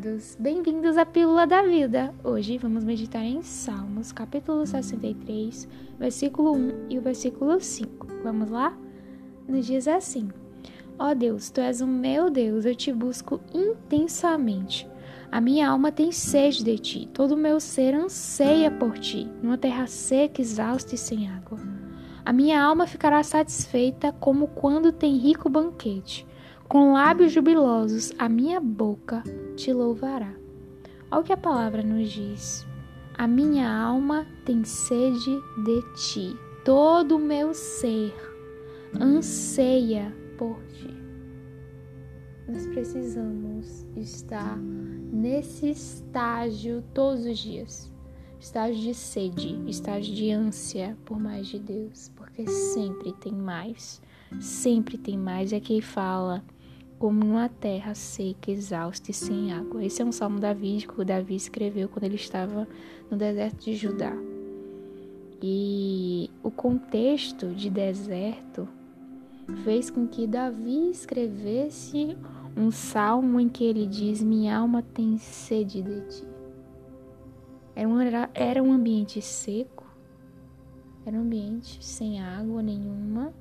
amados, bem-vindos à Pílula da Vida. Hoje vamos meditar em Salmos, capítulo 63, versículo 1 e o versículo 5. Vamos lá? Nos diz assim: Ó oh Deus, tu és o meu Deus, eu te busco intensamente. A minha alma tem sede de ti, todo o meu ser anseia por ti, numa terra seca, exausta e sem água. A minha alma ficará satisfeita como quando tem rico banquete com lábios jubilosos, a minha boca te louvará. Olha o que a palavra nos diz. A minha alma tem sede de ti. Todo o meu ser anseia por ti. Nós precisamos estar nesse estágio todos os dias. Estágio de sede, estágio de ânsia por mais de Deus, porque sempre tem mais, sempre tem mais. É quem fala como numa terra seca, exausta e sem água. Esse é um salmo davídico que Davi escreveu quando ele estava no deserto de Judá. E o contexto de deserto fez com que Davi escrevesse um salmo em que ele diz: Minha alma tem sede de ti. Era um, era um ambiente seco, era um ambiente sem água nenhuma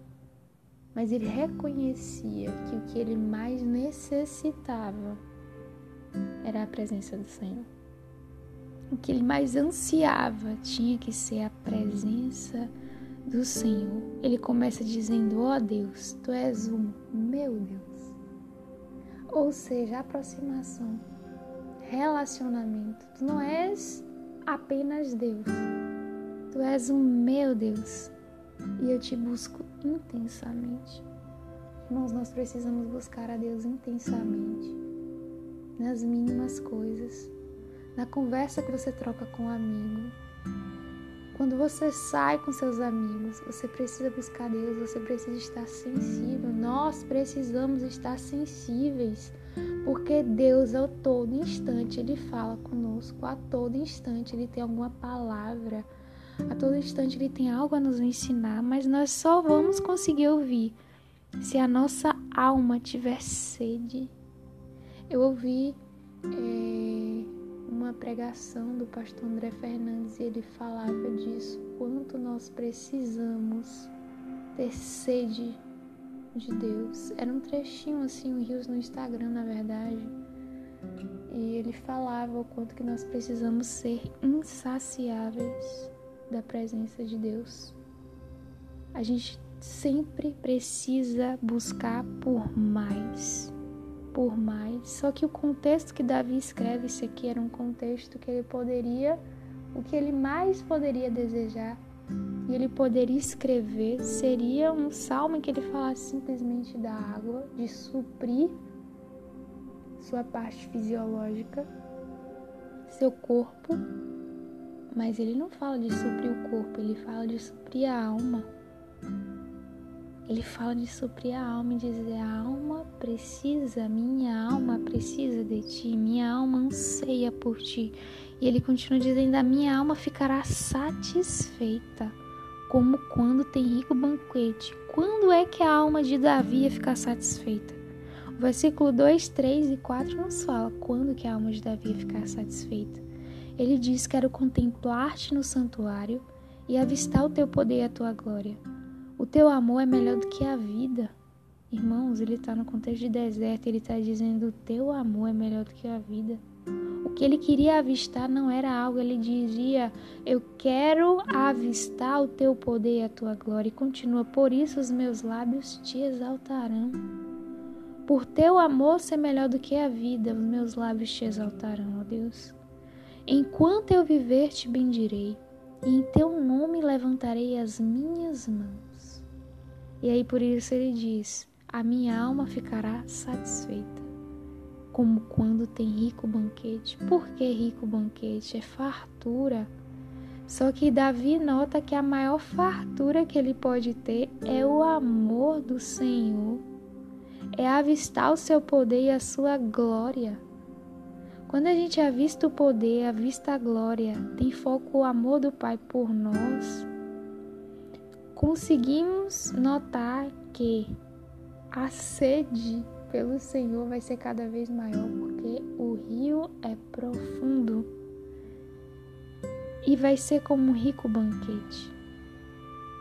mas ele reconhecia que o que ele mais necessitava era a presença do Senhor. O que ele mais ansiava tinha que ser a presença do Senhor. Ele começa dizendo: Ó oh Deus, tu és o meu Deus. Ou seja, aproximação, relacionamento. Tu não és apenas Deus, tu és o meu Deus e eu te busco intensamente. Irmãos, nós precisamos buscar a Deus intensamente, nas mínimas coisas, na conversa que você troca com um amigo. Quando você sai com seus amigos, você precisa buscar Deus, você precisa estar sensível. Nós precisamos estar sensíveis, porque Deus a todo instante ele fala conosco, a todo instante ele tem alguma palavra a todo instante ele tem algo a nos ensinar, mas nós só vamos conseguir ouvir se a nossa alma tiver sede. Eu ouvi é, uma pregação do pastor André Fernandes e ele falava disso, quanto nós precisamos ter sede de Deus. Era um trechinho assim, um rios no Instagram, na verdade. E ele falava o quanto que nós precisamos ser insaciáveis da presença de Deus. A gente sempre precisa buscar por mais, por mais. Só que o contexto que Davi escreve isso aqui era um contexto que ele poderia, o que ele mais poderia desejar e ele poderia escrever seria um salmo em que ele falasse simplesmente da água, de suprir sua parte fisiológica, seu corpo mas ele não fala de suprir o corpo, ele fala de suprir a alma. Ele fala de suprir a alma e dizer: a alma precisa, minha alma precisa de ti, minha alma anseia por ti. E ele continua dizendo: a minha alma ficará satisfeita, como quando tem rico banquete. Quando é que a alma de Davi ia ficar satisfeita? O versículo 2, 3 e 4 nos fala quando que a alma de Davi ia ficar satisfeita. Ele diz: Quero contemplar-te no santuário e avistar o teu poder e a tua glória. O teu amor é melhor do que a vida. Irmãos, ele está no contexto de deserto, ele está dizendo: O teu amor é melhor do que a vida. O que ele queria avistar não era algo, ele dizia: Eu quero avistar o teu poder e a tua glória. E continua: Por isso os meus lábios te exaltarão. Por teu amor ser melhor do que a vida, os meus lábios te exaltarão, ó Deus. Enquanto eu viver, te bendirei, e em teu nome levantarei as minhas mãos. E aí por isso ele diz: A minha alma ficará satisfeita, como quando tem rico banquete. Por que rico banquete? É fartura. Só que Davi nota que a maior fartura que ele pode ter é o amor do Senhor, é avistar o seu poder e a sua glória. Quando a gente avista o poder, avista a glória, tem foco o amor do Pai por nós, conseguimos notar que a sede pelo Senhor vai ser cada vez maior, porque o rio é profundo e vai ser como um rico banquete.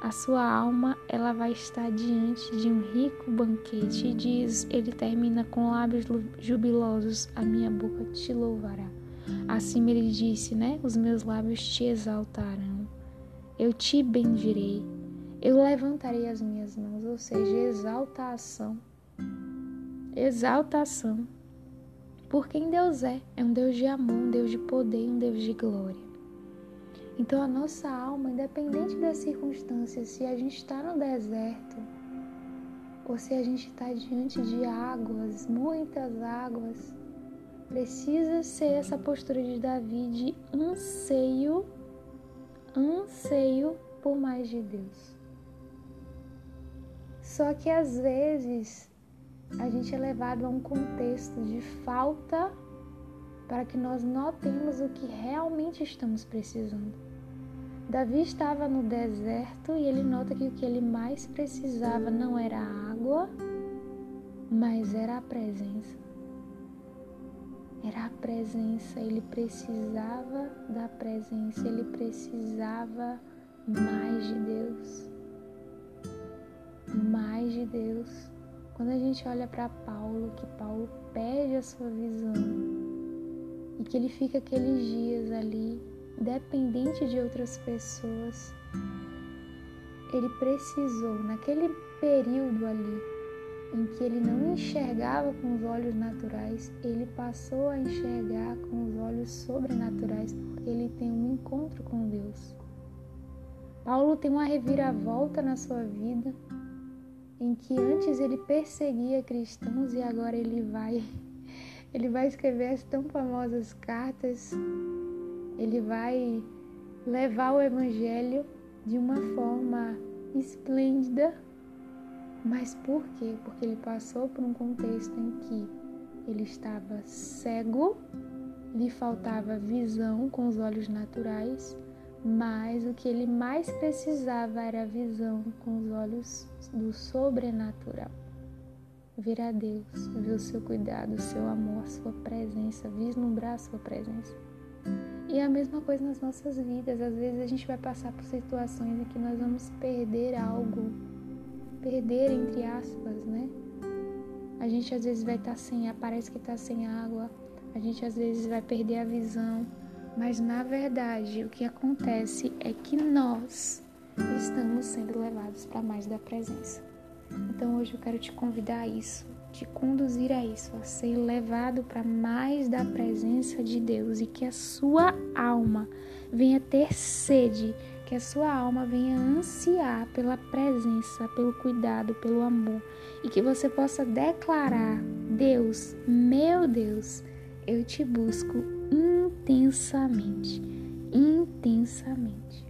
A sua alma, ela vai estar diante de um rico banquete. E diz, ele termina com lábios jubilosos: A minha boca te louvará. Assim ele disse, né? Os meus lábios te exaltarão. Eu te bendirei. Eu levantarei as minhas mãos, ou seja, exaltação. Exaltação. Por quem Deus é? É um Deus de amor, um Deus de poder, um Deus de glória. Então a nossa alma, independente das circunstâncias, se a gente está no deserto ou se a gente está diante de águas, muitas águas, precisa ser essa postura de Davi de anseio, anseio por mais de Deus. Só que às vezes a gente é levado a um contexto de falta para que nós notemos o que realmente estamos precisando. Davi estava no deserto e ele nota que o que ele mais precisava não era água, mas era a presença. Era a presença, ele precisava da presença, ele precisava mais de Deus. Mais de Deus. Quando a gente olha para Paulo, que Paulo perde a sua visão e que ele fica aqueles dias ali dependente de outras pessoas, ele precisou, naquele período ali em que ele não enxergava com os olhos naturais, ele passou a enxergar com os olhos sobrenaturais, porque ele tem um encontro com Deus. Paulo tem uma reviravolta na sua vida, em que antes ele perseguia cristãos e agora ele vai ele vai escrever as tão famosas cartas ele vai levar o Evangelho de uma forma esplêndida. Mas por quê? Porque ele passou por um contexto em que ele estava cego, lhe faltava visão com os olhos naturais, mas o que ele mais precisava era a visão com os olhos do sobrenatural. Ver a Deus, ver o seu cuidado, o seu amor, a sua presença, vislumbrar a sua presença. E a mesma coisa nas nossas vidas. Às vezes a gente vai passar por situações em que nós vamos perder algo. Perder entre aspas, né? A gente às vezes vai estar tá sem, parece que está sem água. A gente às vezes vai perder a visão. Mas na verdade, o que acontece é que nós estamos sendo levados para mais da presença. Então hoje eu quero te convidar a isso te conduzir a isso, a ser levado para mais da presença de Deus e que a sua alma venha ter sede, que a sua alma venha ansiar pela presença, pelo cuidado, pelo amor e que você possa declarar: Deus, meu Deus, eu te busco intensamente, intensamente.